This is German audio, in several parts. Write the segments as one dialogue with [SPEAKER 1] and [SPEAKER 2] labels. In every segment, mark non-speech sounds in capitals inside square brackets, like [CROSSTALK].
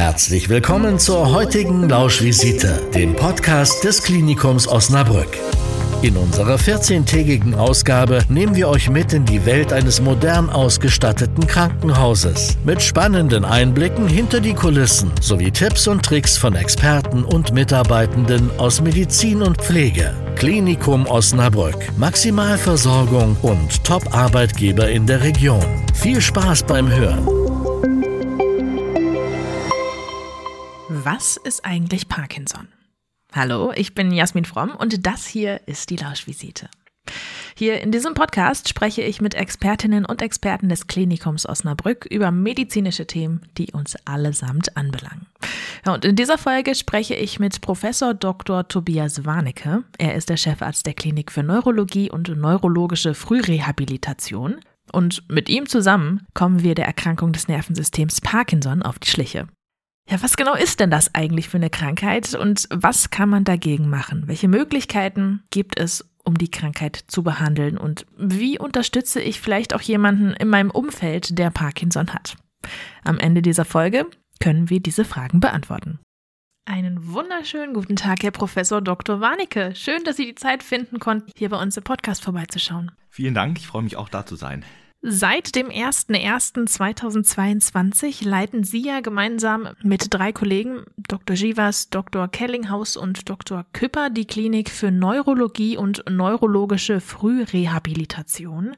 [SPEAKER 1] Herzlich willkommen zur heutigen Lauschvisite, dem Podcast des Klinikums Osnabrück. In unserer 14-tägigen Ausgabe nehmen wir euch mit in die Welt eines modern ausgestatteten Krankenhauses. Mit spannenden Einblicken hinter die Kulissen sowie Tipps und Tricks von Experten und Mitarbeitenden aus Medizin und Pflege. Klinikum Osnabrück. Maximalversorgung und Top-Arbeitgeber in der Region. Viel Spaß beim Hören.
[SPEAKER 2] Was ist eigentlich Parkinson? Hallo, ich bin Jasmin Fromm und das hier ist die Lauschvisite. Hier in diesem Podcast spreche ich mit Expertinnen und Experten des Klinikums Osnabrück über medizinische Themen, die uns allesamt anbelangen. Und in dieser Folge spreche ich mit Professor Dr. Tobias Warnecke. Er ist der Chefarzt der Klinik für Neurologie und neurologische Frührehabilitation. Und mit ihm zusammen kommen wir der Erkrankung des Nervensystems Parkinson auf die Schliche. Ja, was genau ist denn das eigentlich für eine Krankheit und was kann man dagegen machen? Welche Möglichkeiten gibt es, um die Krankheit zu behandeln und wie unterstütze ich vielleicht auch jemanden in meinem Umfeld, der Parkinson hat? Am Ende dieser Folge können wir diese Fragen beantworten. Einen wunderschönen guten Tag, Herr Professor Dr. Warnecke. Schön, dass Sie die Zeit finden konnten, hier bei uns im Podcast vorbeizuschauen.
[SPEAKER 3] Vielen Dank, ich freue mich auch da zu sein.
[SPEAKER 2] Seit dem 01.01.2022 leiten Sie ja gemeinsam mit drei Kollegen, Dr. Givas, Dr. Kellinghaus und Dr. Küpper, die Klinik für Neurologie und neurologische Frührehabilitation.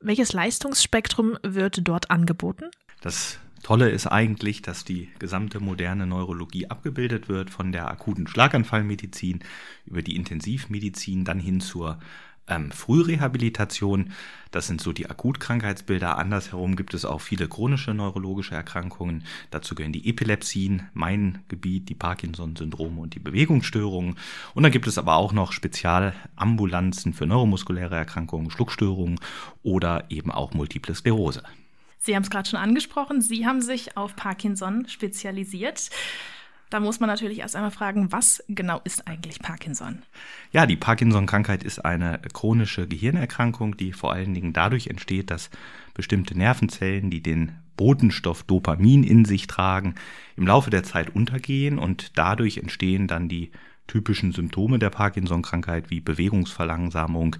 [SPEAKER 2] Welches Leistungsspektrum wird dort angeboten?
[SPEAKER 3] Das Tolle ist eigentlich, dass die gesamte moderne Neurologie abgebildet wird, von der akuten Schlaganfallmedizin über die Intensivmedizin dann hin zur ähm, Frührehabilitation. Das sind so die Akutkrankheitsbilder. Andersherum gibt es auch viele chronische neurologische Erkrankungen. Dazu gehören die Epilepsien, mein Gebiet, die Parkinson-Syndrome und die Bewegungsstörungen. Und dann gibt es aber auch noch Spezialambulanzen für neuromuskuläre Erkrankungen, Schluckstörungen oder eben auch Multiple Sklerose.
[SPEAKER 2] Sie haben es gerade schon angesprochen, Sie haben sich auf Parkinson spezialisiert. Da muss man natürlich erst einmal fragen, was genau ist eigentlich Parkinson?
[SPEAKER 3] Ja, die Parkinson-Krankheit ist eine chronische Gehirnerkrankung, die vor allen Dingen dadurch entsteht, dass bestimmte Nervenzellen, die den Botenstoff Dopamin in sich tragen, im Laufe der Zeit untergehen und dadurch entstehen dann die typischen Symptome der Parkinson-Krankheit wie Bewegungsverlangsamung,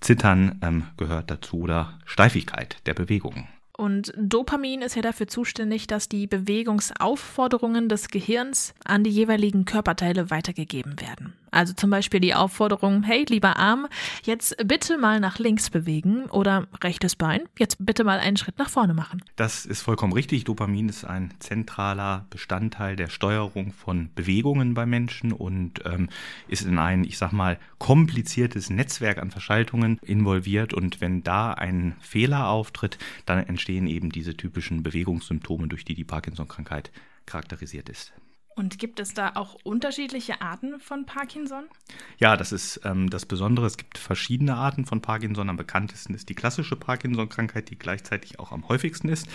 [SPEAKER 3] Zittern ähm, gehört dazu oder Steifigkeit der Bewegungen.
[SPEAKER 2] Und Dopamin ist ja dafür zuständig, dass die Bewegungsaufforderungen des Gehirns an die jeweiligen Körperteile weitergegeben werden. Also zum Beispiel die Aufforderung, hey, lieber Arm, jetzt bitte mal nach links bewegen oder rechtes Bein, jetzt bitte mal einen Schritt nach vorne machen.
[SPEAKER 3] Das ist vollkommen richtig. Dopamin ist ein zentraler Bestandteil der Steuerung von Bewegungen bei Menschen und ähm, ist in ein, ich sag mal, kompliziertes Netzwerk an Verschaltungen involviert. Und wenn da ein Fehler auftritt, dann entstehen eben diese typischen Bewegungssymptome, durch die die Parkinson-Krankheit charakterisiert ist.
[SPEAKER 2] Und gibt es da auch unterschiedliche Arten von Parkinson?
[SPEAKER 3] Ja, das ist ähm, das Besondere. Es gibt verschiedene Arten von Parkinson. Am bekanntesten ist die klassische Parkinson-Krankheit, die gleichzeitig auch am häufigsten ist.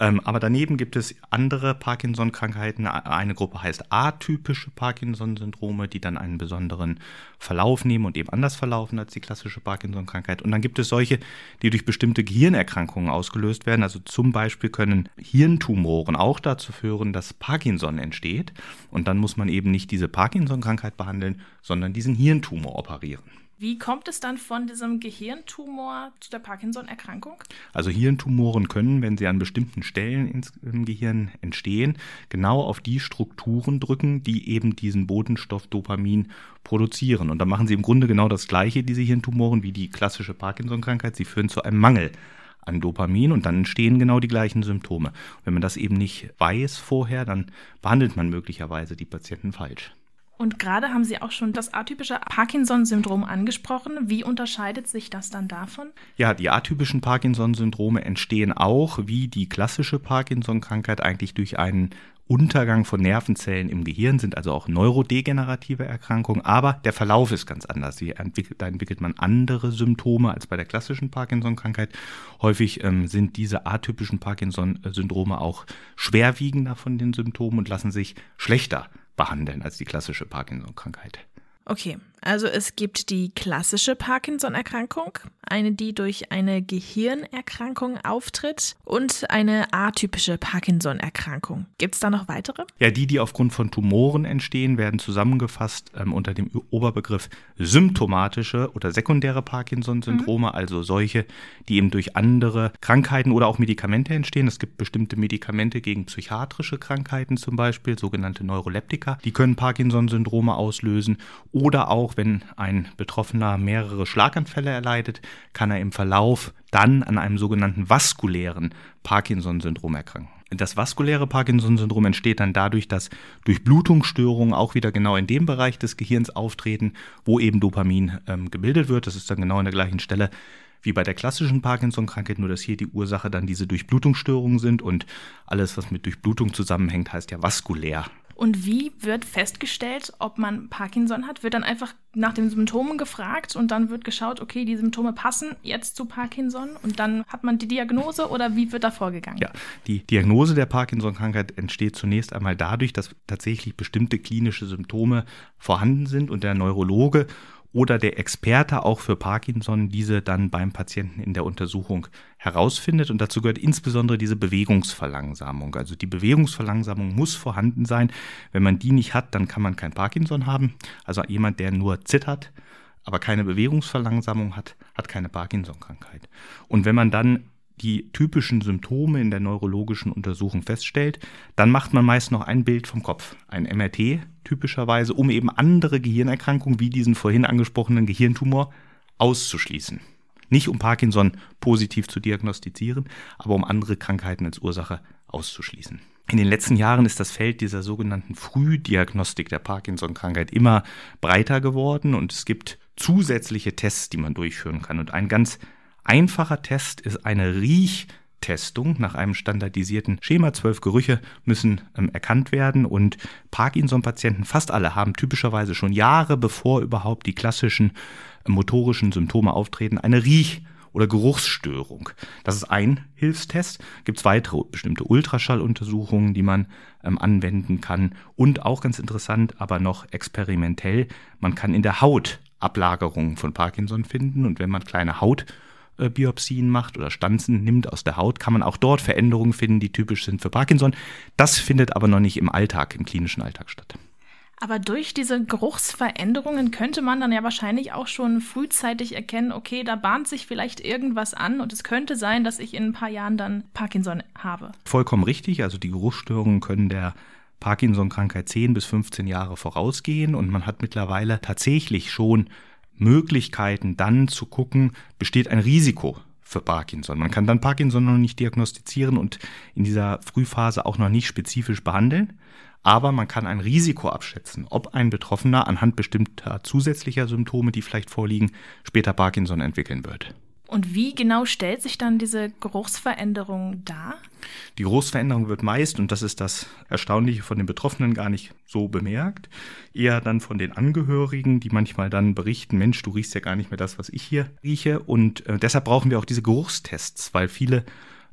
[SPEAKER 3] Ähm, aber daneben gibt es andere Parkinson-Krankheiten. Eine Gruppe heißt atypische Parkinson-Syndrome, die dann einen besonderen Verlauf nehmen und eben anders verlaufen als die klassische Parkinson-Krankheit. Und dann gibt es solche, die durch bestimmte Gehirnerkrankungen ausgelöst werden. Also zum Beispiel können Hirntumoren auch dazu führen, dass Parkinson entsteht. Und dann muss man eben nicht diese Parkinson-Krankheit behandeln, sondern diesen Hirntumor operieren.
[SPEAKER 2] Wie kommt es dann von diesem Gehirntumor zu der Parkinson-Erkrankung?
[SPEAKER 3] Also Hirntumoren können, wenn sie an bestimmten Stellen im Gehirn entstehen, genau auf die Strukturen drücken, die eben diesen Botenstoff Dopamin produzieren. Und dann machen sie im Grunde genau das Gleiche, diese Hirntumoren, wie die klassische Parkinson-Krankheit. Sie führen zu einem Mangel an Dopamin und dann entstehen genau die gleichen Symptome. wenn man das eben nicht weiß vorher, dann behandelt man möglicherweise die Patienten falsch.
[SPEAKER 2] Und gerade haben Sie auch schon das atypische Parkinson-Syndrom angesprochen. Wie unterscheidet sich das dann davon?
[SPEAKER 3] Ja, die atypischen Parkinson-Syndrome entstehen auch wie die klassische Parkinson-Krankheit eigentlich durch einen Untergang von Nervenzellen im Gehirn, sind also auch neurodegenerative Erkrankungen, aber der Verlauf ist ganz anders. Entwickelt, da entwickelt man andere Symptome als bei der klassischen Parkinson-Krankheit. Häufig ähm, sind diese atypischen Parkinson-Syndrome auch schwerwiegender von den Symptomen und lassen sich schlechter behandeln als die klassische Parkinson-Krankheit.
[SPEAKER 2] Okay, Also es gibt die klassische Parkinson-Erkrankung, eine, die durch eine Gehirnerkrankung auftritt und eine atypische Parkinson-Erkrankung. Gibt es da noch weitere?
[SPEAKER 3] Ja, die, die aufgrund von Tumoren entstehen, werden zusammengefasst ähm, unter dem Oberbegriff symptomatische oder sekundäre Parkinson-Syndrome, mhm. also solche, die eben durch andere Krankheiten oder auch Medikamente entstehen. Es gibt bestimmte Medikamente gegen psychiatrische Krankheiten zum Beispiel, sogenannte Neuroleptika, die können Parkinson-Syndrome auslösen oder auch, wenn ein Betroffener mehrere Schlaganfälle erleidet, kann er im Verlauf dann an einem sogenannten vaskulären Parkinson-Syndrom erkranken. Das vaskuläre Parkinson-Syndrom entsteht dann dadurch, dass Durchblutungsstörungen auch wieder genau in dem Bereich des Gehirns auftreten, wo eben Dopamin ähm, gebildet wird. Das ist dann genau an der gleichen Stelle wie bei der klassischen Parkinson-Krankheit, nur dass hier die Ursache dann diese Durchblutungsstörungen sind und alles, was mit Durchblutung zusammenhängt, heißt ja vaskulär
[SPEAKER 2] und wie wird festgestellt, ob man Parkinson hat? Wird dann einfach nach den Symptomen gefragt und dann wird geschaut, okay, die Symptome passen jetzt zu Parkinson und dann hat man die Diagnose oder wie wird da vorgegangen?
[SPEAKER 3] Ja, die Diagnose der Parkinson-Krankheit entsteht zunächst einmal dadurch, dass tatsächlich bestimmte klinische Symptome vorhanden sind und der Neurologe oder der Experte auch für Parkinson diese dann beim Patienten in der Untersuchung herausfindet. Und dazu gehört insbesondere diese Bewegungsverlangsamung. Also die Bewegungsverlangsamung muss vorhanden sein. Wenn man die nicht hat, dann kann man kein Parkinson haben. Also jemand, der nur zittert, aber keine Bewegungsverlangsamung hat, hat keine Parkinson-Krankheit. Und wenn man dann die typischen Symptome in der neurologischen Untersuchung feststellt, dann macht man meist noch ein Bild vom Kopf, ein MRT typischerweise, um eben andere Gehirnerkrankungen wie diesen vorhin angesprochenen Gehirntumor auszuschließen. Nicht um Parkinson positiv zu diagnostizieren, aber um andere Krankheiten als Ursache auszuschließen. In den letzten Jahren ist das Feld dieser sogenannten Frühdiagnostik der Parkinson-Krankheit immer breiter geworden und es gibt zusätzliche Tests, die man durchführen kann. Und ein ganz einfacher Test ist eine Riechtestung nach einem standardisierten Schema. Zwölf Gerüche müssen ähm, erkannt werden und Parkinson-Patienten, fast alle, haben typischerweise schon Jahre bevor überhaupt die klassischen äh, motorischen Symptome auftreten, eine Riech- oder Geruchsstörung. Das ist ein Hilfstest. Gibt es weitere bestimmte Ultraschalluntersuchungen, die man ähm, anwenden kann. Und auch ganz interessant, aber noch experimentell, man kann in der Haut Ablagerungen von Parkinson finden. Und wenn man kleine Haut Biopsien macht oder Stanzen nimmt aus der Haut, kann man auch dort Veränderungen finden, die typisch sind für Parkinson. Das findet aber noch nicht im Alltag, im klinischen Alltag statt.
[SPEAKER 2] Aber durch diese Geruchsveränderungen könnte man dann ja wahrscheinlich auch schon frühzeitig erkennen, okay, da bahnt sich vielleicht irgendwas an und es könnte sein, dass ich in ein paar Jahren dann Parkinson habe.
[SPEAKER 3] Vollkommen richtig. Also die Geruchsstörungen können der Parkinson-Krankheit 10 bis 15 Jahre vorausgehen und man hat mittlerweile tatsächlich schon Möglichkeiten dann zu gucken, besteht ein Risiko für Parkinson. Man kann dann Parkinson noch nicht diagnostizieren und in dieser Frühphase auch noch nicht spezifisch behandeln, aber man kann ein Risiko abschätzen, ob ein Betroffener anhand bestimmter zusätzlicher Symptome, die vielleicht vorliegen, später Parkinson entwickeln wird.
[SPEAKER 2] Und wie genau stellt sich dann diese Geruchsveränderung dar?
[SPEAKER 3] Die Geruchsveränderung wird meist, und das ist das Erstaunliche von den Betroffenen gar nicht so bemerkt, eher dann von den Angehörigen, die manchmal dann berichten, Mensch, du riechst ja gar nicht mehr das, was ich hier rieche. Und äh, deshalb brauchen wir auch diese Geruchstests, weil viele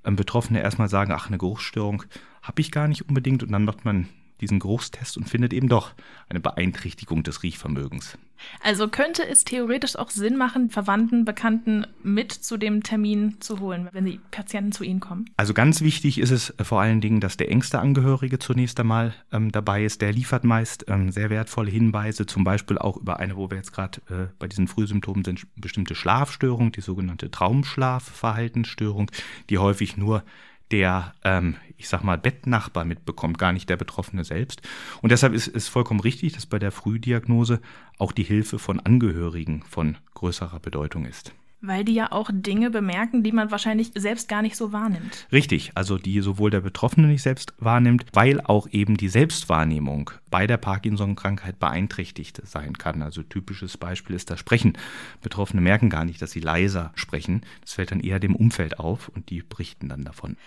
[SPEAKER 3] äh, Betroffene erstmal sagen, ach, eine Geruchsstörung habe ich gar nicht unbedingt. Und dann macht man diesen Geruchstest und findet eben doch eine Beeinträchtigung des Riechvermögens.
[SPEAKER 2] Also könnte es theoretisch auch Sinn machen, Verwandten, Bekannten mit zu dem Termin zu holen, wenn die Patienten zu Ihnen kommen?
[SPEAKER 3] Also ganz wichtig ist es vor allen Dingen, dass der engste Angehörige zunächst einmal ähm, dabei ist. Der liefert meist ähm, sehr wertvolle Hinweise, zum Beispiel auch über eine, wo wir jetzt gerade äh, bei diesen Frühsymptomen sind, bestimmte Schlafstörung, die sogenannte Traumschlafverhaltensstörung, die häufig nur der, ähm, ich sag mal, Bettnachbar mitbekommt, gar nicht der Betroffene selbst. Und deshalb ist es vollkommen richtig, dass bei der Frühdiagnose auch die Hilfe von Angehörigen von größerer Bedeutung ist.
[SPEAKER 2] Weil die ja auch Dinge bemerken, die man wahrscheinlich selbst gar nicht so wahrnimmt.
[SPEAKER 3] Richtig, also die sowohl der Betroffene nicht selbst wahrnimmt, weil auch eben die Selbstwahrnehmung bei der Parkinson-Krankheit beeinträchtigt sein kann. Also typisches Beispiel ist das Sprechen. Betroffene merken gar nicht, dass sie leiser sprechen. Das fällt dann eher dem Umfeld auf und die berichten dann davon.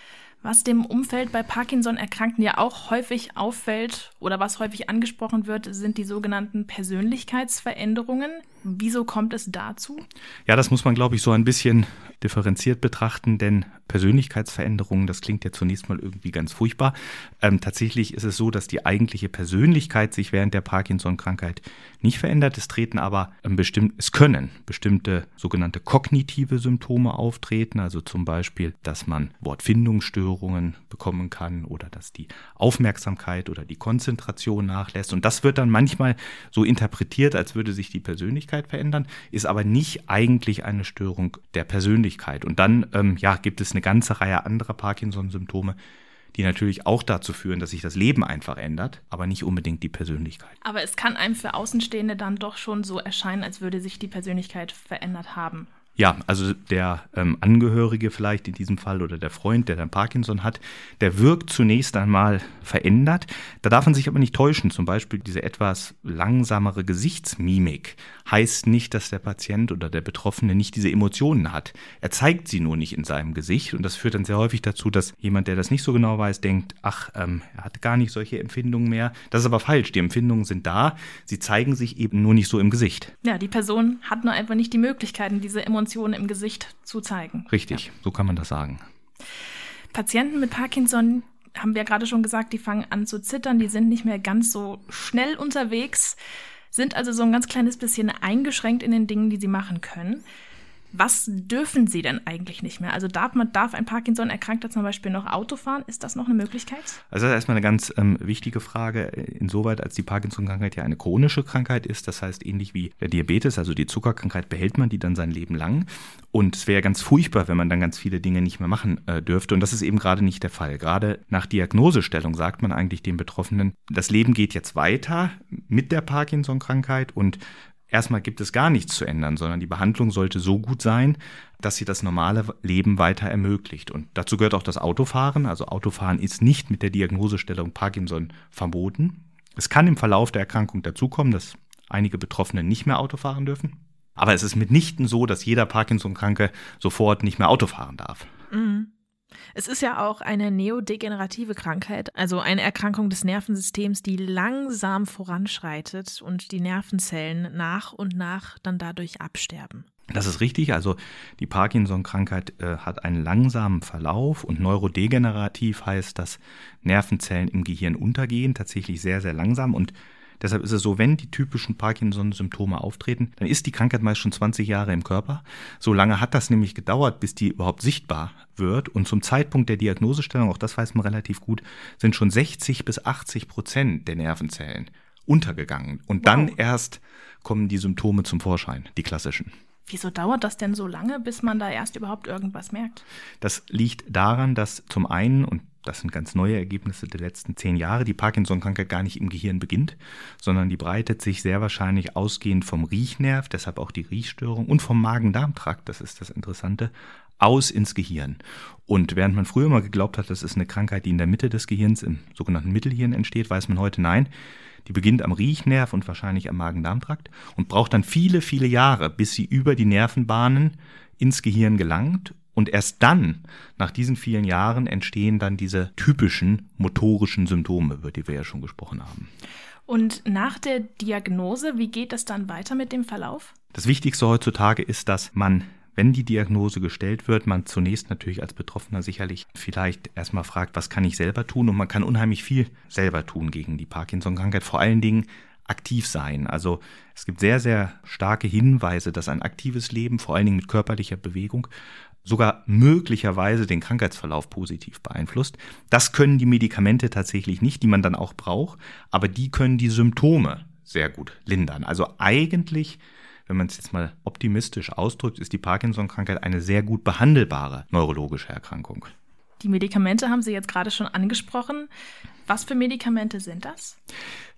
[SPEAKER 2] Was dem Umfeld bei Parkinson-Erkrankten ja auch häufig auffällt oder was häufig angesprochen wird, sind die sogenannten Persönlichkeitsveränderungen. Wieso kommt es dazu?
[SPEAKER 3] Ja, das muss man, glaube ich, so ein bisschen differenziert betrachten, denn Persönlichkeitsveränderungen, das klingt ja zunächst mal irgendwie ganz furchtbar. Ähm, tatsächlich ist es so, dass die eigentliche Persönlichkeit sich während der Parkinson-Krankheit nicht verändert. Es treten aber ähm, bestimmt, es können bestimmte sogenannte kognitive Symptome auftreten, also zum Beispiel, dass man Wortfindungsstörungen bekommen kann oder dass die Aufmerksamkeit oder die Konzentration nachlässt. Und das wird dann manchmal so interpretiert, als würde sich die Persönlichkeit verändern, ist aber nicht eigentlich eine Störung der Persönlichkeit. Und dann ähm, ja, gibt es eine ganze Reihe anderer Parkinson-Symptome, die natürlich auch dazu führen, dass sich das Leben einfach ändert, aber nicht unbedingt die Persönlichkeit.
[SPEAKER 2] Aber es kann einem für Außenstehende dann doch schon so erscheinen, als würde sich die Persönlichkeit verändert haben.
[SPEAKER 3] Ja, also der ähm, Angehörige vielleicht in diesem Fall oder der Freund, der dann Parkinson hat, der wirkt zunächst einmal verändert. Da darf man sich aber nicht täuschen. Zum Beispiel diese etwas langsamere Gesichtsmimik heißt nicht, dass der Patient oder der Betroffene nicht diese Emotionen hat. Er zeigt sie nur nicht in seinem Gesicht und das führt dann sehr häufig dazu, dass jemand, der das nicht so genau weiß, denkt, ach, ähm, er hat gar nicht solche Empfindungen mehr. Das ist aber falsch. Die Empfindungen sind da. Sie zeigen sich eben nur nicht so im Gesicht.
[SPEAKER 2] Ja, die Person hat nur einfach nicht die Möglichkeiten, diese Emotionen Emotionen im Gesicht zu zeigen.
[SPEAKER 3] Richtig, ja. so kann man das sagen.
[SPEAKER 2] Patienten mit Parkinson haben wir gerade schon gesagt, die fangen an zu zittern, die sind nicht mehr ganz so schnell unterwegs, sind also so ein ganz kleines bisschen eingeschränkt in den Dingen, die sie machen können. Was dürfen sie denn eigentlich nicht mehr? Also darf man, darf ein Parkinson-Erkrankter zum Beispiel noch Auto fahren? Ist das noch eine Möglichkeit?
[SPEAKER 3] Also das ist erstmal eine ganz ähm, wichtige Frage, insoweit als die Parkinson-Krankheit ja eine chronische Krankheit ist. Das heißt, ähnlich wie der Diabetes, also die Zuckerkrankheit, behält man die dann sein Leben lang. Und es wäre ganz furchtbar, wenn man dann ganz viele Dinge nicht mehr machen äh, dürfte. Und das ist eben gerade nicht der Fall. Gerade nach Diagnosestellung sagt man eigentlich den Betroffenen, das Leben geht jetzt weiter mit der Parkinson-Krankheit und erstmal gibt es gar nichts zu ändern, sondern die Behandlung sollte so gut sein, dass sie das normale Leben weiter ermöglicht. Und dazu gehört auch das Autofahren. Also Autofahren ist nicht mit der Diagnosestellung Parkinson verboten. Es kann im Verlauf der Erkrankung dazukommen, dass einige Betroffene nicht mehr Auto fahren dürfen. Aber es ist mitnichten so, dass jeder Parkinson-Kranke sofort nicht mehr Auto fahren darf.
[SPEAKER 2] Mhm. Es ist ja auch eine neodegenerative Krankheit, also eine Erkrankung des Nervensystems, die langsam voranschreitet und die Nervenzellen nach und nach dann dadurch absterben.
[SPEAKER 3] Das ist richtig. Also die Parkinson-Krankheit äh, hat einen langsamen Verlauf und neurodegenerativ heißt, dass Nervenzellen im Gehirn untergehen, tatsächlich sehr, sehr langsam. Und Deshalb ist es so, wenn die typischen Parkinson-Symptome auftreten, dann ist die Krankheit meist schon 20 Jahre im Körper. So lange hat das nämlich gedauert, bis die überhaupt sichtbar wird. Und zum Zeitpunkt der Diagnosestellung, auch das weiß man relativ gut, sind schon 60 bis 80 Prozent der Nervenzellen untergegangen. Und wow. dann erst kommen die Symptome zum Vorschein, die klassischen.
[SPEAKER 2] Wieso dauert das denn so lange, bis man da erst überhaupt irgendwas merkt?
[SPEAKER 3] Das liegt daran, dass zum einen, und das sind ganz neue Ergebnisse der letzten zehn Jahre, die Parkinson-Krankheit gar nicht im Gehirn beginnt, sondern die breitet sich sehr wahrscheinlich ausgehend vom Riechnerv, deshalb auch die Riechstörung, und vom Magen-Darm-Trakt, das ist das Interessante, aus ins Gehirn. Und während man früher mal geglaubt hat, das ist eine Krankheit, die in der Mitte des Gehirns, im sogenannten Mittelhirn entsteht, weiß man heute nein. Die beginnt am Riechnerv und wahrscheinlich am Magen-Darm-Trakt und braucht dann viele, viele Jahre, bis sie über die Nervenbahnen ins Gehirn gelangt und erst dann, nach diesen vielen Jahren, entstehen dann diese typischen motorischen Symptome, über die wir ja schon gesprochen haben.
[SPEAKER 2] Und nach der Diagnose, wie geht es dann weiter mit dem Verlauf?
[SPEAKER 3] Das Wichtigste heutzutage ist, dass man wenn die Diagnose gestellt wird, man zunächst natürlich als Betroffener sicherlich vielleicht erstmal fragt, was kann ich selber tun? Und man kann unheimlich viel selber tun gegen die Parkinson-Krankheit. Vor allen Dingen aktiv sein. Also es gibt sehr, sehr starke Hinweise, dass ein aktives Leben, vor allen Dingen mit körperlicher Bewegung, sogar möglicherweise den Krankheitsverlauf positiv beeinflusst. Das können die Medikamente tatsächlich nicht, die man dann auch braucht, aber die können die Symptome sehr gut lindern. Also eigentlich, wenn man es jetzt mal optimistisch ausdrückt, ist die Parkinson-Krankheit eine sehr gut behandelbare neurologische Erkrankung.
[SPEAKER 2] Die Medikamente haben Sie jetzt gerade schon angesprochen. Was für Medikamente sind das?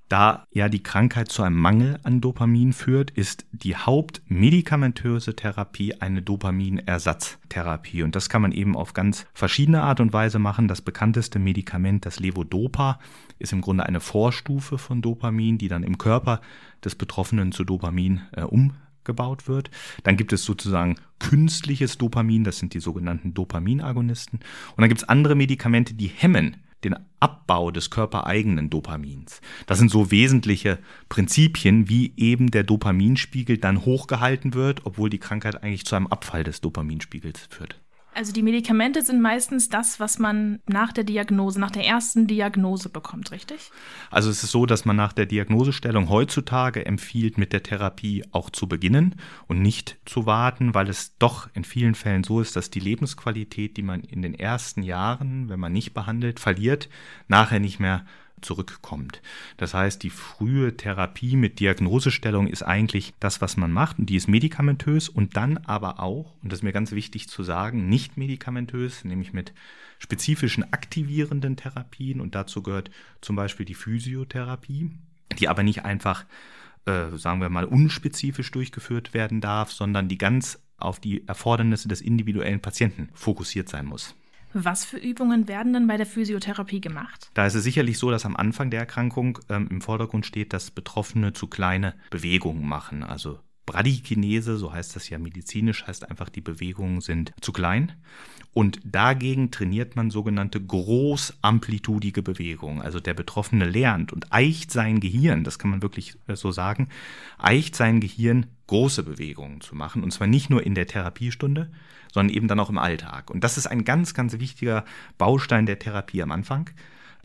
[SPEAKER 3] Da ja die Krankheit zu einem Mangel an Dopamin führt, ist die hauptmedikamentöse Therapie eine Dopaminersatztherapie. Und das kann man eben auf ganz verschiedene Art und Weise machen. Das bekannteste Medikament, das Levodopa, ist im Grunde eine Vorstufe von Dopamin, die dann im Körper des Betroffenen zu Dopamin äh, umgebaut wird. Dann gibt es sozusagen künstliches Dopamin, das sind die sogenannten Dopaminagonisten. Und dann gibt es andere Medikamente, die hemmen den Abbau des körpereigenen Dopamins. Das sind so wesentliche Prinzipien, wie eben der Dopaminspiegel dann hochgehalten wird, obwohl die Krankheit eigentlich zu einem Abfall des Dopaminspiegels führt.
[SPEAKER 2] Also die Medikamente sind meistens das, was man nach der Diagnose, nach der ersten Diagnose bekommt, richtig?
[SPEAKER 3] Also es ist so, dass man nach der Diagnosestellung heutzutage empfiehlt, mit der Therapie auch zu beginnen und nicht zu warten, weil es doch in vielen Fällen so ist, dass die Lebensqualität, die man in den ersten Jahren, wenn man nicht behandelt, verliert, nachher nicht mehr zurückkommt. Das heißt, die frühe Therapie mit Diagnosestellung ist eigentlich das, was man macht und die ist medikamentös und dann aber auch, und das ist mir ganz wichtig zu sagen, nicht medikamentös, nämlich mit spezifischen aktivierenden Therapien und dazu gehört zum Beispiel die Physiotherapie, die aber nicht einfach, äh, sagen wir mal, unspezifisch durchgeführt werden darf, sondern die ganz auf die Erfordernisse des individuellen Patienten fokussiert sein muss.
[SPEAKER 2] Was für Übungen werden denn bei der Physiotherapie gemacht?
[SPEAKER 3] Da ist es sicherlich so, dass am Anfang der Erkrankung ähm, im Vordergrund steht, dass Betroffene zu kleine Bewegungen machen. Also Bradykinese, so heißt das ja medizinisch, heißt einfach, die Bewegungen sind zu klein. Und dagegen trainiert man sogenannte großamplitudige Bewegungen. Also der Betroffene lernt und eicht sein Gehirn, das kann man wirklich äh, so sagen, eicht sein Gehirn, große Bewegungen zu machen. Und zwar nicht nur in der Therapiestunde, sondern eben dann auch im Alltag. Und das ist ein ganz, ganz wichtiger Baustein der Therapie am Anfang.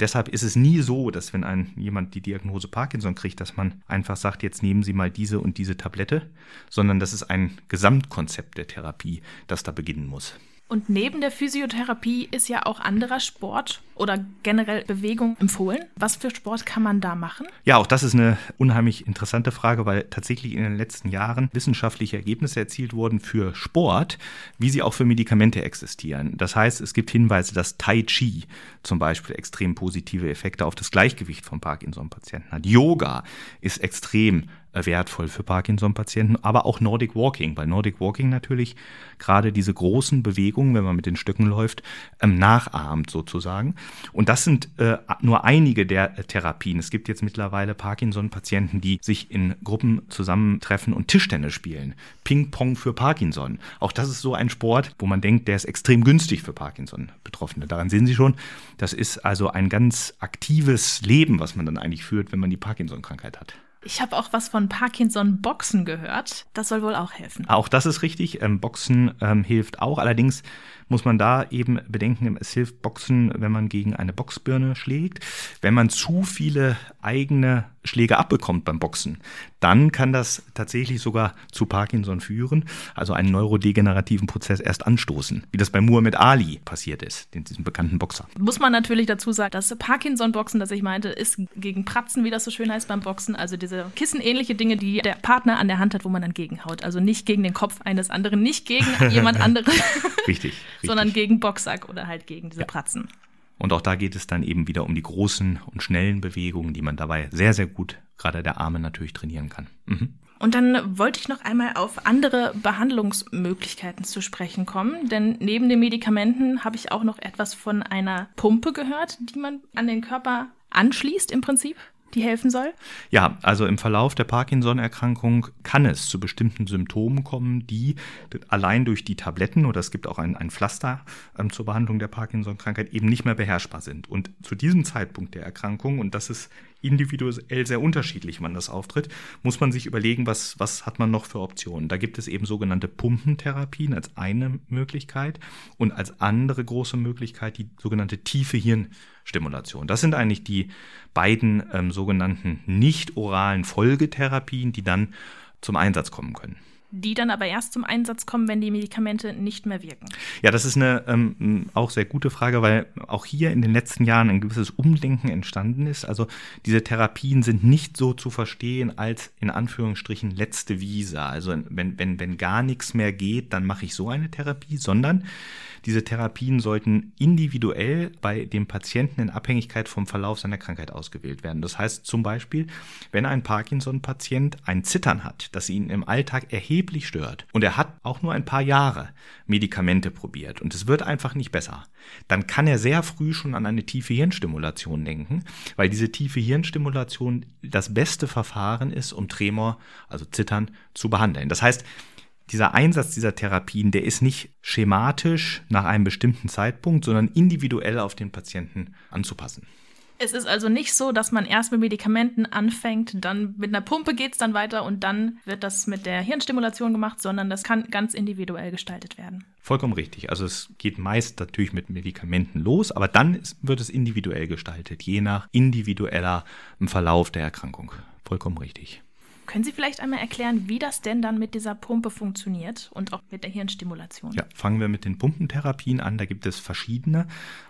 [SPEAKER 3] Deshalb ist es nie so, dass wenn ein, jemand die Diagnose Parkinson kriegt, dass man einfach sagt, jetzt nehmen Sie mal diese und diese Tablette, sondern das ist ein Gesamtkonzept der Therapie, das da beginnen muss.
[SPEAKER 2] Und neben der Physiotherapie ist ja auch anderer Sport oder generell Bewegung empfohlen. Was für Sport kann man da machen?
[SPEAKER 3] Ja, auch das ist eine unheimlich interessante Frage, weil tatsächlich in den letzten Jahren wissenschaftliche Ergebnisse erzielt wurden für Sport, wie sie auch für Medikamente existieren. Das heißt, es gibt Hinweise, dass Tai Chi zum Beispiel extrem positive Effekte auf das Gleichgewicht von Parkinson-Patienten hat. Yoga ist extrem wertvoll für Parkinson-Patienten, aber auch Nordic Walking, weil Nordic Walking natürlich gerade diese großen Bewegungen, wenn man mit den Stöcken läuft, ähm, nachahmt sozusagen. Und das sind äh, nur einige der äh, Therapien. Es gibt jetzt mittlerweile Parkinson-Patienten, die sich in Gruppen zusammentreffen und Tischtennis spielen. Ping-Pong für Parkinson. Auch das ist so ein Sport, wo man denkt, der ist extrem günstig für Parkinson-Betroffene. Daran sehen Sie schon, das ist also ein ganz aktives Leben, was man dann eigentlich führt, wenn man die Parkinson-Krankheit hat.
[SPEAKER 2] Ich habe auch was von Parkinson-Boxen gehört. Das soll wohl auch helfen.
[SPEAKER 3] Auch das ist richtig. Ähm, Boxen ähm, hilft auch. Allerdings muss man da eben bedenken, es hilft Boxen, wenn man gegen eine Boxbirne schlägt. Wenn man zu viele eigene Schläge abbekommt beim Boxen, dann kann das tatsächlich sogar zu Parkinson führen, also einen neurodegenerativen Prozess erst anstoßen, wie das bei Muhammad Ali passiert ist, diesem bekannten Boxer.
[SPEAKER 2] Muss man natürlich dazu sagen, dass Parkinson-Boxen, das ich meinte, ist gegen Pratzen, wie das so schön heißt beim Boxen, also diese kissenähnliche Dinge, die der Partner an der Hand hat, wo man dann gegenhaut. Also nicht gegen den Kopf eines anderen, nicht gegen jemand [LAUGHS] anderen.
[SPEAKER 3] Richtig.
[SPEAKER 2] Sondern gegen Boxsack oder halt gegen diese ja. Pratzen.
[SPEAKER 3] Und auch da geht es dann eben wieder um die großen und schnellen Bewegungen, die man dabei sehr, sehr gut, gerade der Arme natürlich trainieren kann. Mhm.
[SPEAKER 2] Und dann wollte ich noch einmal auf andere Behandlungsmöglichkeiten zu sprechen kommen, denn neben den Medikamenten habe ich auch noch etwas von einer Pumpe gehört, die man an den Körper anschließt im Prinzip die helfen soll?
[SPEAKER 3] Ja, also im Verlauf der Parkinson-Erkrankung kann es zu bestimmten Symptomen kommen, die allein durch die Tabletten oder es gibt auch ein, ein Pflaster ähm, zur Behandlung der Parkinson-Krankheit eben nicht mehr beherrschbar sind. Und zu diesem Zeitpunkt der Erkrankung, und das ist individuell sehr unterschiedlich, wann das auftritt, muss man sich überlegen, was, was hat man noch für Optionen. Da gibt es eben sogenannte Pumpentherapien als eine Möglichkeit und als andere große Möglichkeit die sogenannte tiefe Hirnstimulation. Das sind eigentlich die beiden ähm, sogenannten nicht-oralen Folgetherapien, die dann zum Einsatz kommen können
[SPEAKER 2] die dann aber erst zum Einsatz kommen, wenn die Medikamente nicht mehr wirken?
[SPEAKER 3] Ja, das ist eine ähm, auch sehr gute Frage, weil auch hier in den letzten Jahren ein gewisses Umdenken entstanden ist. Also diese Therapien sind nicht so zu verstehen als in Anführungsstrichen letzte Visa. Also wenn, wenn, wenn gar nichts mehr geht, dann mache ich so eine Therapie, sondern diese Therapien sollten individuell bei dem Patienten in Abhängigkeit vom Verlauf seiner Krankheit ausgewählt werden. Das heißt zum Beispiel, wenn ein Parkinson-Patient ein Zittern hat, das ihn im Alltag erheblich stört und er hat auch nur ein paar Jahre Medikamente probiert und es wird einfach nicht besser, dann kann er sehr früh schon an eine tiefe Hirnstimulation denken, weil diese tiefe Hirnstimulation das beste Verfahren ist, um Tremor, also Zittern, zu behandeln. Das heißt, dieser Einsatz dieser Therapien, der ist nicht schematisch nach einem bestimmten Zeitpunkt, sondern individuell auf den Patienten anzupassen.
[SPEAKER 2] Es ist also nicht so, dass man erst mit Medikamenten anfängt, dann mit einer Pumpe geht es dann weiter und dann wird das mit der Hirnstimulation gemacht, sondern das kann ganz individuell gestaltet werden.
[SPEAKER 3] Vollkommen richtig. Also es geht meist natürlich mit Medikamenten los, aber dann wird es individuell gestaltet, je nach individueller Verlauf der Erkrankung. Vollkommen richtig.
[SPEAKER 2] Können Sie vielleicht einmal erklären, wie das denn dann mit dieser Pumpe funktioniert und auch mit der Hirnstimulation?
[SPEAKER 3] Ja, fangen wir mit den Pumpentherapien an. Da gibt es verschiedene,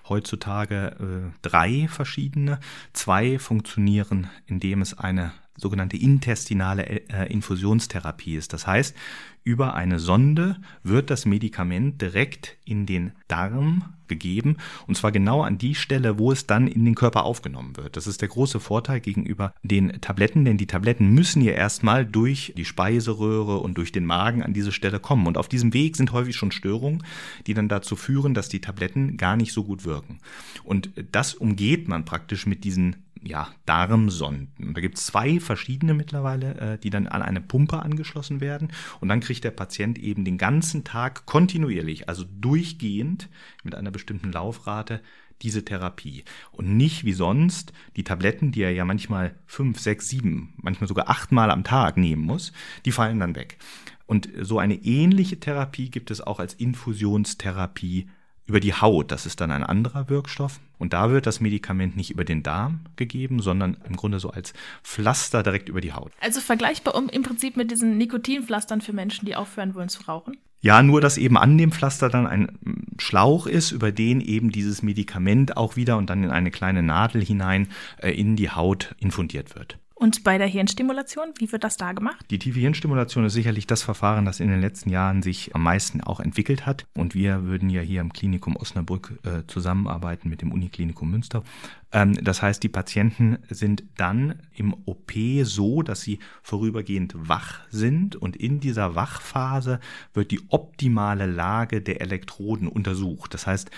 [SPEAKER 3] heutzutage äh, drei verschiedene. Zwei funktionieren, indem es eine sogenannte intestinale äh, Infusionstherapie ist. Das heißt, über eine Sonde wird das Medikament direkt in den Darm gegeben und zwar genau an die Stelle, wo es dann in den Körper aufgenommen wird. Das ist der große Vorteil gegenüber den Tabletten, denn die Tabletten müssen ja erstmal durch die Speiseröhre und durch den Magen an diese Stelle kommen und auf diesem Weg sind häufig schon Störungen, die dann dazu führen, dass die Tabletten gar nicht so gut wirken. Und das umgeht man praktisch mit diesen ja, Darmsonden. Und da gibt es zwei verschiedene mittlerweile, äh, die dann an eine Pumpe angeschlossen werden. Und dann kriegt der Patient eben den ganzen Tag kontinuierlich, also durchgehend mit einer bestimmten Laufrate, diese Therapie. Und nicht wie sonst die Tabletten, die er ja manchmal fünf, sechs, sieben, manchmal sogar achtmal am Tag nehmen muss, die fallen dann weg. Und so eine ähnliche Therapie gibt es auch als Infusionstherapie über die Haut. Das ist dann ein anderer Wirkstoff. Und da wird das Medikament nicht über den Darm gegeben, sondern im Grunde so als Pflaster direkt über die Haut.
[SPEAKER 2] Also vergleichbar um, im Prinzip mit diesen Nikotinpflastern für Menschen, die aufhören wollen zu rauchen?
[SPEAKER 3] Ja, nur dass eben an dem Pflaster dann ein Schlauch ist, über den eben dieses Medikament auch wieder und dann in eine kleine Nadel hinein äh, in die Haut infundiert wird.
[SPEAKER 2] Und bei der Hirnstimulation, wie wird das da gemacht?
[SPEAKER 3] Die tiefe Hirnstimulation ist sicherlich das Verfahren, das in den letzten Jahren sich am meisten auch entwickelt hat. Und wir würden ja hier im Klinikum Osnabrück äh, zusammenarbeiten mit dem Uniklinikum Münster. Ähm, das heißt, die Patienten sind dann im OP so, dass sie vorübergehend wach sind und in dieser Wachphase wird die optimale Lage der Elektroden untersucht. Das heißt,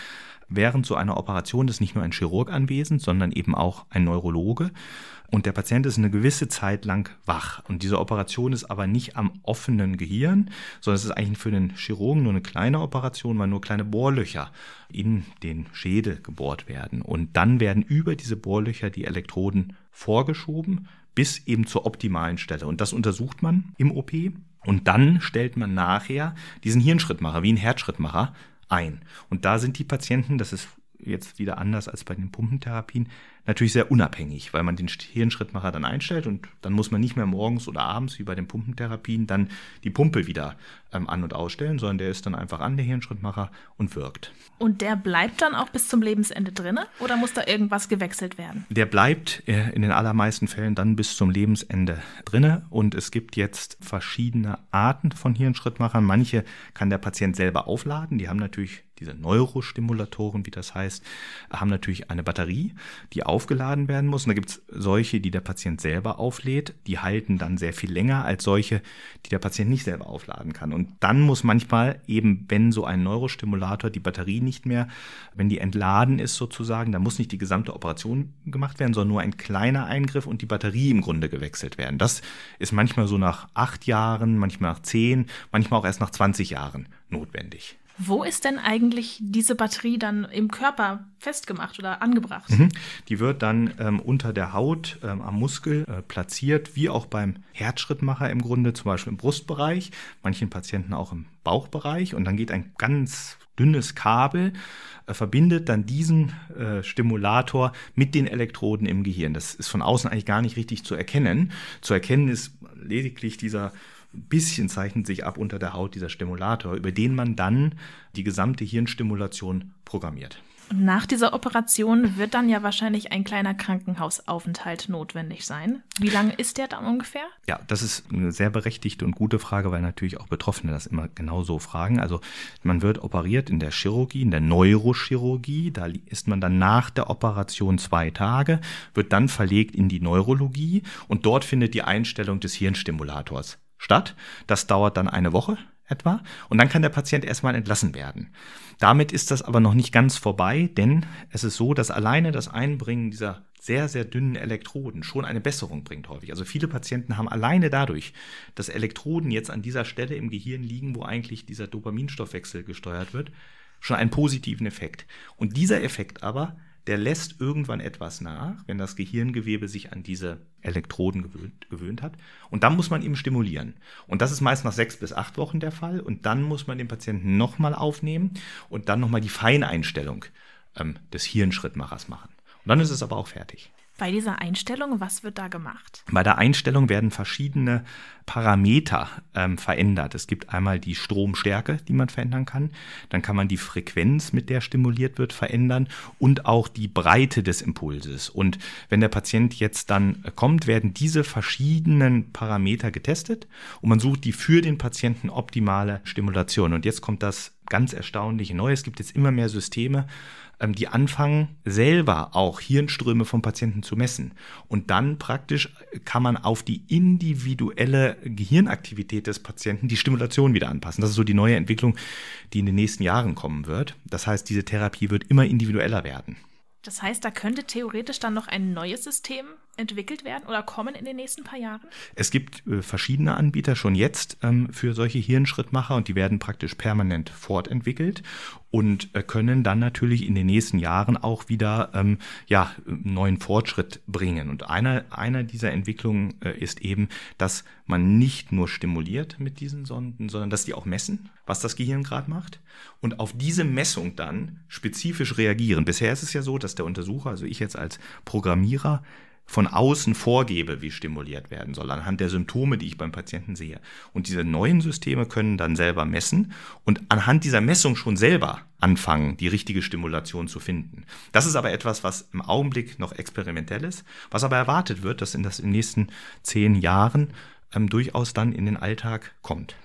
[SPEAKER 3] während so einer Operation ist nicht nur ein Chirurg anwesend, sondern eben auch ein Neurologe. Und der Patient ist eine gewisse Zeit lang wach. Und diese Operation ist aber nicht am offenen Gehirn, sondern es ist eigentlich für den Chirurgen nur eine kleine Operation, weil nur kleine Bohrlöcher in den Schädel gebohrt werden. Und dann werden über diese Bohrlöcher die Elektroden vorgeschoben bis eben zur optimalen Stelle. Und das untersucht man im OP. Und dann stellt man nachher diesen Hirnschrittmacher, wie ein Herzschrittmacher, ein. Und da sind die Patienten, das ist jetzt wieder anders als bei den Pumpentherapien, natürlich sehr unabhängig, weil man den Hirnschrittmacher dann einstellt und dann muss man nicht mehr morgens oder abends wie bei den Pumpentherapien dann die Pumpe wieder ähm, an- und ausstellen, sondern der ist dann einfach an der Hirnschrittmacher und wirkt.
[SPEAKER 2] Und der bleibt dann auch bis zum Lebensende drin oder muss da irgendwas gewechselt werden?
[SPEAKER 3] Der bleibt äh, in den allermeisten Fällen dann bis zum Lebensende drin und es gibt jetzt verschiedene Arten von Hirnschrittmachern. Manche kann der Patient selber aufladen, die haben natürlich diese Neurostimulatoren, wie das heißt, haben natürlich eine Batterie, die aufgeladen werden muss. Und da gibt es solche, die der Patient selber auflädt. Die halten dann sehr viel länger als solche, die der Patient nicht selber aufladen kann. Und dann muss manchmal eben, wenn so ein Neurostimulator die Batterie nicht mehr, wenn die entladen ist sozusagen, dann muss nicht die gesamte Operation gemacht werden, sondern nur ein kleiner Eingriff und die Batterie im Grunde gewechselt werden. Das ist manchmal so nach acht Jahren, manchmal nach zehn, manchmal auch erst nach 20 Jahren notwendig.
[SPEAKER 2] Wo ist denn eigentlich diese Batterie dann im Körper festgemacht oder angebracht?
[SPEAKER 3] Mhm. Die wird dann ähm, unter der Haut ähm, am Muskel äh, platziert, wie auch beim Herzschrittmacher im Grunde, zum Beispiel im Brustbereich, manchen Patienten auch im Bauchbereich. Und dann geht ein ganz dünnes Kabel, äh, verbindet dann diesen äh, Stimulator mit den Elektroden im Gehirn. Das ist von außen eigentlich gar nicht richtig zu erkennen. Zu erkennen ist lediglich dieser bisschen zeichnet sich ab unter der Haut dieser Stimulator, über den man dann die gesamte Hirnstimulation programmiert.
[SPEAKER 2] Und nach dieser Operation wird dann ja wahrscheinlich ein kleiner Krankenhausaufenthalt notwendig sein. Wie lange ist der dann ungefähr?
[SPEAKER 3] Ja, das ist eine sehr berechtigte und gute Frage, weil natürlich auch Betroffene das immer genau so fragen. Also man wird operiert in der Chirurgie, in der Neurochirurgie. Da ist man dann nach der Operation zwei Tage, wird dann verlegt in die Neurologie und dort findet die Einstellung des Hirnstimulators statt. Das dauert dann eine Woche etwa. Und dann kann der Patient erstmal entlassen werden. Damit ist das aber noch nicht ganz vorbei, denn es ist so, dass alleine das Einbringen dieser sehr, sehr dünnen Elektroden schon eine Besserung bringt häufig. Also viele Patienten haben alleine dadurch, dass Elektroden jetzt an dieser Stelle im Gehirn liegen, wo eigentlich dieser Dopaminstoffwechsel gesteuert wird, schon einen positiven Effekt. Und dieser Effekt aber der lässt irgendwann etwas nach, wenn das Gehirngewebe sich an diese Elektroden gewöhnt, gewöhnt, hat. Und dann muss man ihn stimulieren. Und das ist meist nach sechs bis acht Wochen der Fall. Und dann muss man den Patienten nochmal aufnehmen und dann nochmal die Feineinstellung ähm, des Hirnschrittmachers machen. Und dann ist es aber auch fertig.
[SPEAKER 2] Bei dieser Einstellung, was wird da gemacht?
[SPEAKER 3] Bei der Einstellung werden verschiedene Parameter ähm, verändert. Es gibt einmal die Stromstärke, die man verändern kann. Dann kann man die Frequenz, mit der stimuliert wird, verändern und auch die Breite des Impulses. Und wenn der Patient jetzt dann kommt, werden diese verschiedenen Parameter getestet und man sucht die für den Patienten optimale Stimulation. Und jetzt kommt das ganz erstaunliche Neue. Es gibt jetzt immer mehr Systeme, die anfangen, selber auch Hirnströme vom Patienten zu messen. Und dann praktisch kann man auf die individuelle Gehirnaktivität des Patienten die Stimulation wieder anpassen. Das ist so die neue Entwicklung, die in den nächsten Jahren kommen wird. Das heißt, diese Therapie wird immer individueller werden.
[SPEAKER 2] Das heißt, da könnte theoretisch dann noch ein neues System entwickelt werden oder kommen in den nächsten paar Jahren?
[SPEAKER 3] Es gibt äh, verschiedene Anbieter schon jetzt ähm, für solche Hirnschrittmacher und die werden praktisch permanent fortentwickelt und äh, können dann natürlich in den nächsten Jahren auch wieder ähm, ja, neuen Fortschritt bringen. Und einer, einer dieser Entwicklungen äh, ist eben, dass man nicht nur stimuliert mit diesen Sonden, sondern dass die auch messen, was das Gehirn gerade macht und auf diese Messung dann spezifisch reagieren. Bisher ist es ja so, dass der Untersucher, also ich jetzt als Programmierer, von außen vorgebe, wie stimuliert werden soll, anhand der Symptome, die ich beim Patienten sehe. Und diese neuen Systeme können dann selber messen und anhand dieser Messung schon selber anfangen, die richtige Stimulation zu finden. Das ist aber etwas, was im Augenblick noch experimentell ist, was aber erwartet wird, dass in, das in den nächsten zehn Jahren ähm, durchaus dann in den Alltag kommt.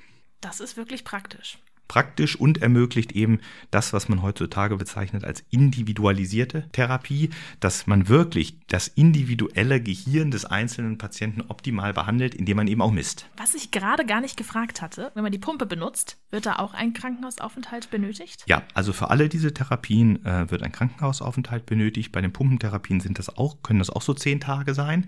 [SPEAKER 2] Das ist wirklich praktisch
[SPEAKER 3] praktisch und ermöglicht eben das, was man heutzutage bezeichnet als individualisierte Therapie, dass man wirklich das individuelle Gehirn des einzelnen Patienten optimal behandelt, indem man eben auch misst.
[SPEAKER 2] Was ich gerade gar nicht gefragt hatte, wenn man die Pumpe benutzt, wird da auch ein Krankenhausaufenthalt benötigt?
[SPEAKER 3] Ja, also für alle diese Therapien äh, wird ein Krankenhausaufenthalt benötigt. Bei den Pumpentherapien sind das auch, können das auch so zehn Tage sein.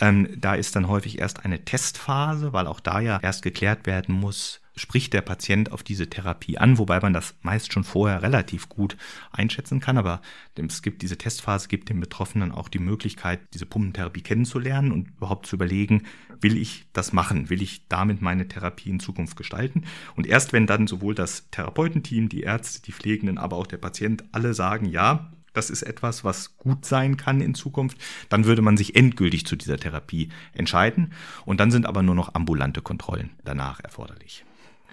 [SPEAKER 3] Ähm, da ist dann häufig erst eine Testphase, weil auch da ja erst geklärt werden muss, spricht der Patient auf diese Therapie an, wobei man das meist schon vorher relativ gut einschätzen kann. Aber es gibt diese Testphase, gibt dem Betroffenen auch die Möglichkeit, diese Pumpentherapie kennenzulernen und überhaupt zu überlegen, will ich das machen? Will ich damit meine Therapie in Zukunft gestalten? Und erst wenn dann sowohl das Therapeutenteam, die Ärzte, die Pflegenden, aber auch der Patient alle sagen, ja, das ist etwas, was gut sein kann in Zukunft, dann würde man sich endgültig zu dieser Therapie entscheiden. Und dann sind aber nur noch ambulante Kontrollen danach erforderlich.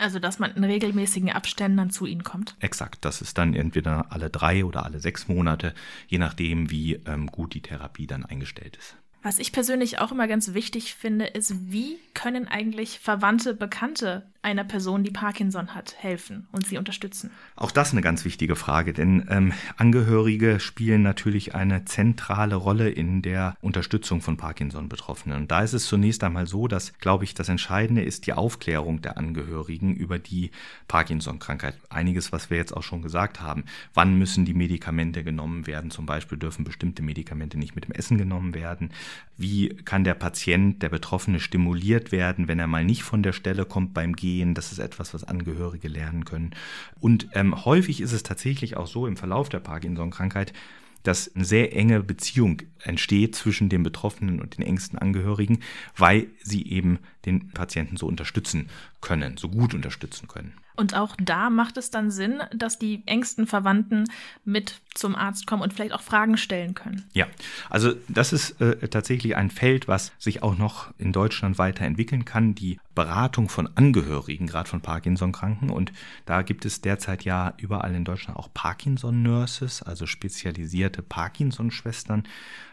[SPEAKER 2] Also, dass man in regelmäßigen Abständen dann zu ihnen kommt.
[SPEAKER 3] Exakt. Das ist dann entweder alle drei oder alle sechs Monate, je nachdem, wie ähm, gut die Therapie dann eingestellt ist.
[SPEAKER 2] Was ich persönlich auch immer ganz wichtig finde, ist, wie können eigentlich Verwandte, Bekannte einer Person, die Parkinson hat, helfen und sie unterstützen?
[SPEAKER 3] Auch das eine ganz wichtige Frage, denn ähm, Angehörige spielen natürlich eine zentrale Rolle in der Unterstützung von Parkinson-Betroffenen. Und da ist es zunächst einmal so, dass, glaube ich, das Entscheidende ist die Aufklärung der Angehörigen über die Parkinson-Krankheit. Einiges, was wir jetzt auch schon gesagt haben. Wann müssen die Medikamente genommen werden? Zum Beispiel dürfen bestimmte Medikamente nicht mit dem Essen genommen werden. Wie kann der Patient, der Betroffene, stimuliert werden, wenn er mal nicht von der Stelle kommt beim Gehen? Das ist etwas, was Angehörige lernen können. Und ähm, häufig ist es tatsächlich auch so im Verlauf der Parkinson-Krankheit, dass eine sehr enge Beziehung entsteht zwischen dem Betroffenen und den engsten Angehörigen, weil sie eben den Patienten so unterstützen können, so gut unterstützen können.
[SPEAKER 2] Und auch da macht es dann Sinn, dass die engsten Verwandten mit zum Arzt kommen und vielleicht auch Fragen stellen können.
[SPEAKER 3] Ja, also das ist äh, tatsächlich ein Feld, was sich auch noch in Deutschland weiterentwickeln kann, die Beratung von Angehörigen, gerade von Parkinson-Kranken. Und da gibt es derzeit ja überall in Deutschland auch Parkinson-Nurses, also spezialisierte Parkinson-Schwestern,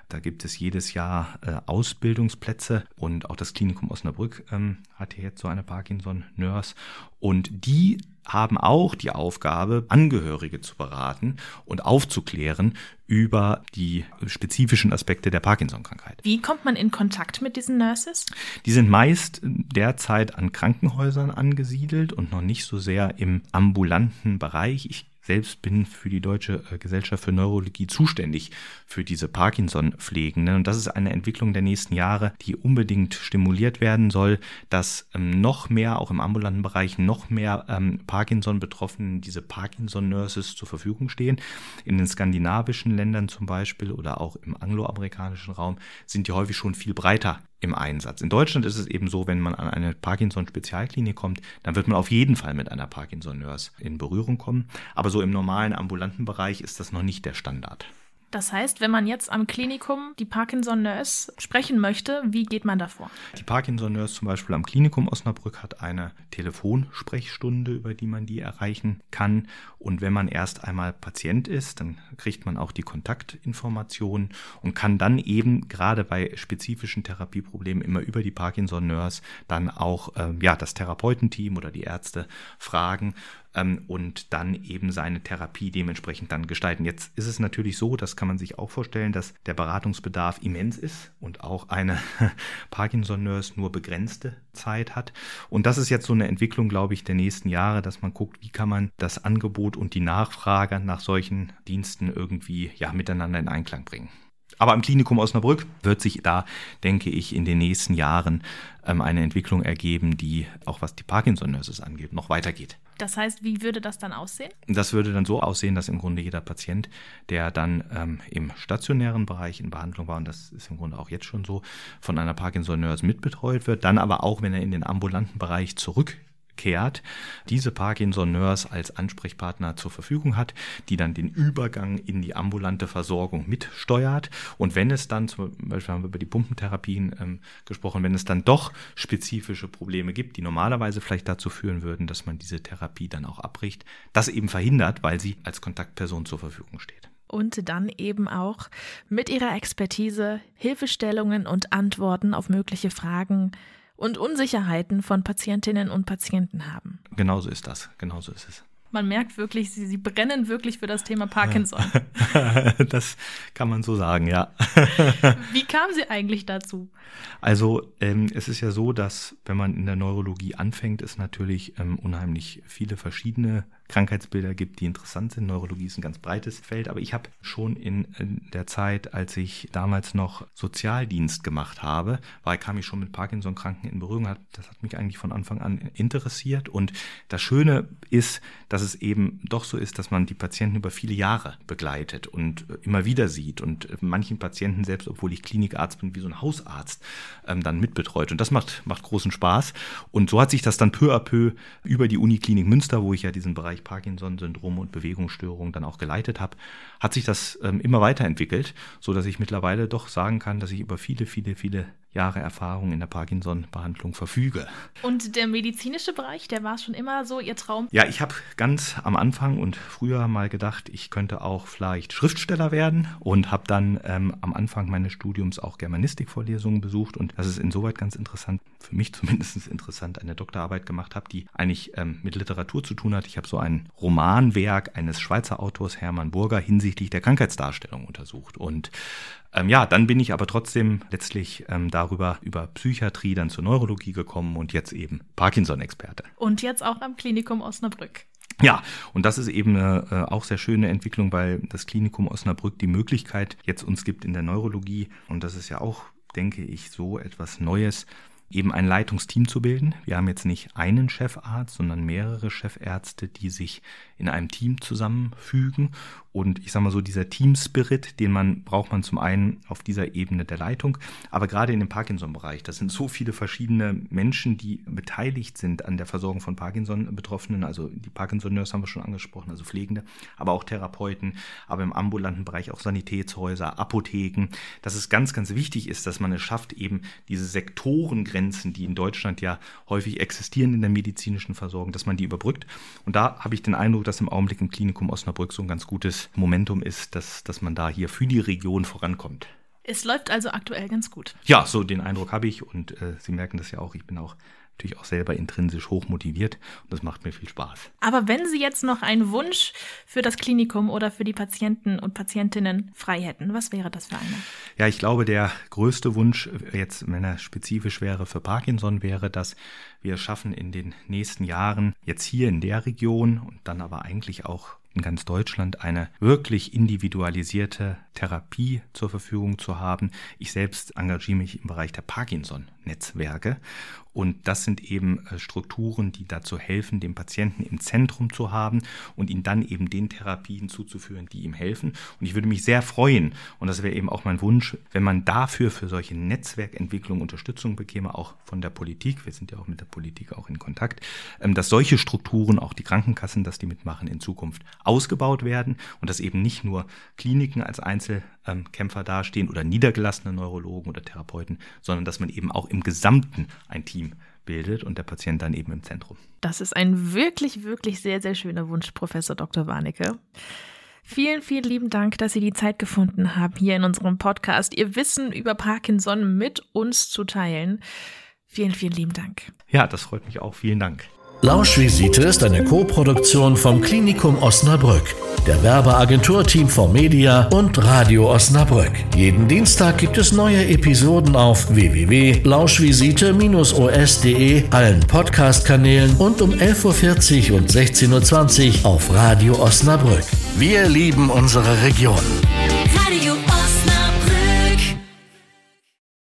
[SPEAKER 3] da gibt es jedes Jahr äh, Ausbildungsplätze und auch das Klinikum Osnabrück ähm, hat jetzt so eine Parkinson-Nurse. Und die haben auch die Aufgabe, Angehörige zu beraten und aufzuklären über die spezifischen Aspekte der Parkinson-Krankheit.
[SPEAKER 2] Wie kommt man in Kontakt mit diesen Nurses?
[SPEAKER 3] Die sind meist derzeit an Krankenhäusern angesiedelt und noch nicht so sehr im ambulanten Bereich. Ich selbst bin für die Deutsche äh, Gesellschaft für Neurologie zuständig für diese Parkinson-Pflegenden. Und das ist eine Entwicklung der nächsten Jahre, die unbedingt stimuliert werden soll, dass ähm, noch mehr, auch im ambulanten Bereich, noch mehr ähm, Parkinson-Betroffenen diese Parkinson-Nurses zur Verfügung stehen. In den skandinavischen Ländern zum Beispiel oder auch im angloamerikanischen Raum sind die häufig schon viel breiter im Einsatz. In Deutschland ist es eben so, wenn man an eine Parkinson-Spezialklinik kommt, dann wird man auf jeden Fall mit einer Parkinson-Nurse in Berührung kommen. Aber so im normalen ambulanten Bereich ist das noch nicht der Standard.
[SPEAKER 2] Das heißt, wenn man jetzt am Klinikum die Parkinson-Nurse sprechen möchte, wie geht man davor?
[SPEAKER 3] Die Parkinson-Nurse zum Beispiel am Klinikum Osnabrück hat eine Telefonsprechstunde, über die man die erreichen kann. Und wenn man erst einmal Patient ist, dann kriegt man auch die Kontaktinformationen und kann dann eben gerade bei spezifischen Therapieproblemen immer über die Parkinson-Nurse dann auch äh, ja, das Therapeutenteam oder die Ärzte fragen, ähm, und dann eben seine Therapie dementsprechend dann gestalten. Jetzt ist es natürlich so, das kann man sich auch vorstellen, dass der Beratungsbedarf immens ist und auch eine [LAUGHS] Parkinson-Nurse nur begrenzte Zeit hat. Und das ist jetzt so eine Entwicklung, glaube ich, der nächsten Jahre, dass man guckt, wie kann man das Angebot und die Nachfrage nach solchen Diensten irgendwie ja, miteinander in Einklang bringen. Aber im Klinikum Osnabrück wird sich da, denke ich, in den nächsten Jahren ähm, eine Entwicklung ergeben, die auch was die Parkinson-Nurses angeht, noch weitergeht.
[SPEAKER 2] Das heißt, wie würde das dann aussehen?
[SPEAKER 3] Das würde dann so aussehen, dass im Grunde jeder Patient, der dann ähm, im stationären Bereich in Behandlung war, und das ist im Grunde auch jetzt schon so, von einer Parkinson-Nurse mitbetreut wird, dann aber auch, wenn er in den ambulanten Bereich zurück kehrt, diese Parkinson-Nurse als Ansprechpartner zur Verfügung hat, die dann den Übergang in die ambulante Versorgung mitsteuert. Und wenn es dann, zum Beispiel haben wir über die Pumpentherapien ähm, gesprochen, wenn es dann doch spezifische Probleme gibt, die normalerweise vielleicht dazu führen würden, dass man diese Therapie dann auch abbricht, das eben verhindert, weil sie als Kontaktperson zur Verfügung steht
[SPEAKER 2] und dann eben auch mit ihrer Expertise Hilfestellungen und Antworten auf mögliche Fragen und Unsicherheiten von Patientinnen und Patienten haben.
[SPEAKER 3] Genauso ist das, genauso ist es.
[SPEAKER 2] Man merkt wirklich, sie, sie brennen wirklich für das Thema Parkinson. [LAUGHS]
[SPEAKER 3] das kann man so sagen, ja. [LAUGHS]
[SPEAKER 2] Wie kam sie eigentlich dazu?
[SPEAKER 3] Also ähm, es ist ja so, dass wenn man in der Neurologie anfängt, es natürlich ähm, unheimlich viele verschiedene Krankheitsbilder gibt, die interessant sind. Neurologie ist ein ganz breites Feld, aber ich habe schon in, der Zeit, als ich damals noch Sozialdienst gemacht habe, war, kam ich schon mit Parkinson-Kranken in Berührung. Das hat mich eigentlich von Anfang an interessiert. Und das Schöne ist, dass es eben doch so ist, dass man die Patienten über viele Jahre begleitet und immer wieder sieht und manchen Patienten, selbst obwohl ich Klinikarzt bin, wie so ein Hausarzt, ähm, dann mitbetreut. Und das macht, macht großen Spaß. Und so hat sich das dann peu à peu über die Uniklinik Münster, wo ich ja diesen Bereich Bereich Parkinson-Syndrom und Bewegungsstörung dann auch geleitet habe, hat sich das ähm, immer weiterentwickelt, so dass ich mittlerweile doch sagen kann, dass ich über viele, viele, viele Jahre Erfahrung in der Parkinson-Behandlung verfüge.
[SPEAKER 2] Und der medizinische Bereich, der war schon immer so Ihr Traum?
[SPEAKER 3] Ja, ich habe ganz am Anfang und früher mal gedacht, ich könnte auch vielleicht Schriftsteller werden und habe dann ähm, am Anfang meines Studiums auch Germanistikvorlesungen besucht und das ist insoweit ganz interessant, für mich [LAUGHS] zumindest interessant, eine Doktorarbeit gemacht habe, die eigentlich ähm, mit Literatur zu tun hat. Ich habe so ein Romanwerk eines Schweizer Autors Hermann Burger hinsichtlich der Krankheitsdarstellung untersucht und ähm, ja, dann bin ich aber trotzdem letztlich ähm, darüber über Psychiatrie dann zur Neurologie gekommen und jetzt eben Parkinson-Experte.
[SPEAKER 2] Und jetzt auch am Klinikum Osnabrück.
[SPEAKER 3] Ja, und das ist eben eine äh, auch sehr schöne Entwicklung, weil das Klinikum Osnabrück die Möglichkeit jetzt uns gibt in der Neurologie, und das ist ja auch, denke ich, so etwas Neues, eben ein Leitungsteam zu bilden. Wir haben jetzt nicht einen Chefarzt, sondern mehrere Chefärzte, die sich in einem Team zusammenfügen. Und ich sage mal so, dieser Team-Spirit, den man braucht man zum einen auf dieser Ebene der Leitung, aber gerade in dem Parkinson-Bereich, das sind so viele verschiedene Menschen, die beteiligt sind an der Versorgung von Parkinson-Betroffenen. Also die Parkinson-Nurse haben wir schon angesprochen, also Pflegende, aber auch Therapeuten, aber im ambulanten Bereich auch Sanitätshäuser, Apotheken. Dass es ganz, ganz wichtig ist, dass man es schafft, eben diese Sektorengrenzen, die in Deutschland ja häufig existieren in der medizinischen Versorgung, dass man die überbrückt. Und da habe ich den Eindruck, dass im Augenblick im Klinikum Osnabrück so ein ganz gutes Momentum ist, dass, dass man da hier für die Region vorankommt.
[SPEAKER 2] Es läuft also aktuell ganz gut.
[SPEAKER 3] Ja, so den Eindruck habe ich und äh, Sie merken das ja auch. Ich bin auch natürlich auch selber intrinsisch hoch motiviert und das macht mir viel Spaß.
[SPEAKER 2] Aber wenn Sie jetzt noch einen Wunsch für das Klinikum oder für die Patienten und Patientinnen frei hätten, was wäre das für einer?
[SPEAKER 3] Ja, ich glaube, der größte Wunsch jetzt, wenn er spezifisch wäre für Parkinson, wäre, dass wir es schaffen, in den nächsten Jahren jetzt hier in der Region und dann aber eigentlich auch in ganz Deutschland eine wirklich individualisierte Therapie zur Verfügung zu haben. Ich selbst engagiere mich im Bereich der Parkinson-Netzwerke und das sind eben äh, Strukturen, die dazu helfen, den Patienten im Zentrum zu haben und ihn dann eben den Therapien zuzuführen, die ihm helfen. Und ich würde mich sehr freuen, und das wäre eben auch mein Wunsch, wenn man dafür für solche Netzwerkentwicklung Unterstützung bekäme, auch von der Politik, wir sind ja auch mit der Politik auch in Kontakt, ähm, dass solche Strukturen, auch die Krankenkassen, dass die mitmachen, in Zukunft ausgebaut werden und dass eben nicht nur Kliniken als Einzelkämpfer dastehen oder niedergelassene Neurologen oder Therapeuten, sondern dass man eben auch im Gesamten ein Team bildet und der Patient dann eben im Zentrum.
[SPEAKER 2] Das ist ein wirklich, wirklich sehr, sehr schöner Wunsch, Professor Dr. Warnecke. Vielen, vielen lieben Dank, dass Sie die Zeit gefunden haben, hier in unserem Podcast Ihr Wissen über Parkinson mit uns zu teilen. Vielen, vielen lieben Dank.
[SPEAKER 3] Ja, das freut mich auch. Vielen Dank.
[SPEAKER 1] Lauschvisite ist eine Co-Produktion vom Klinikum Osnabrück, der Werbeagentur Team 4 Media und Radio Osnabrück. Jeden Dienstag gibt es neue Episoden auf www.lauschvisite-os.de, allen Podcast-Kanälen und um 11.40 Uhr und 16.20 Uhr auf Radio Osnabrück. Wir lieben unsere Region.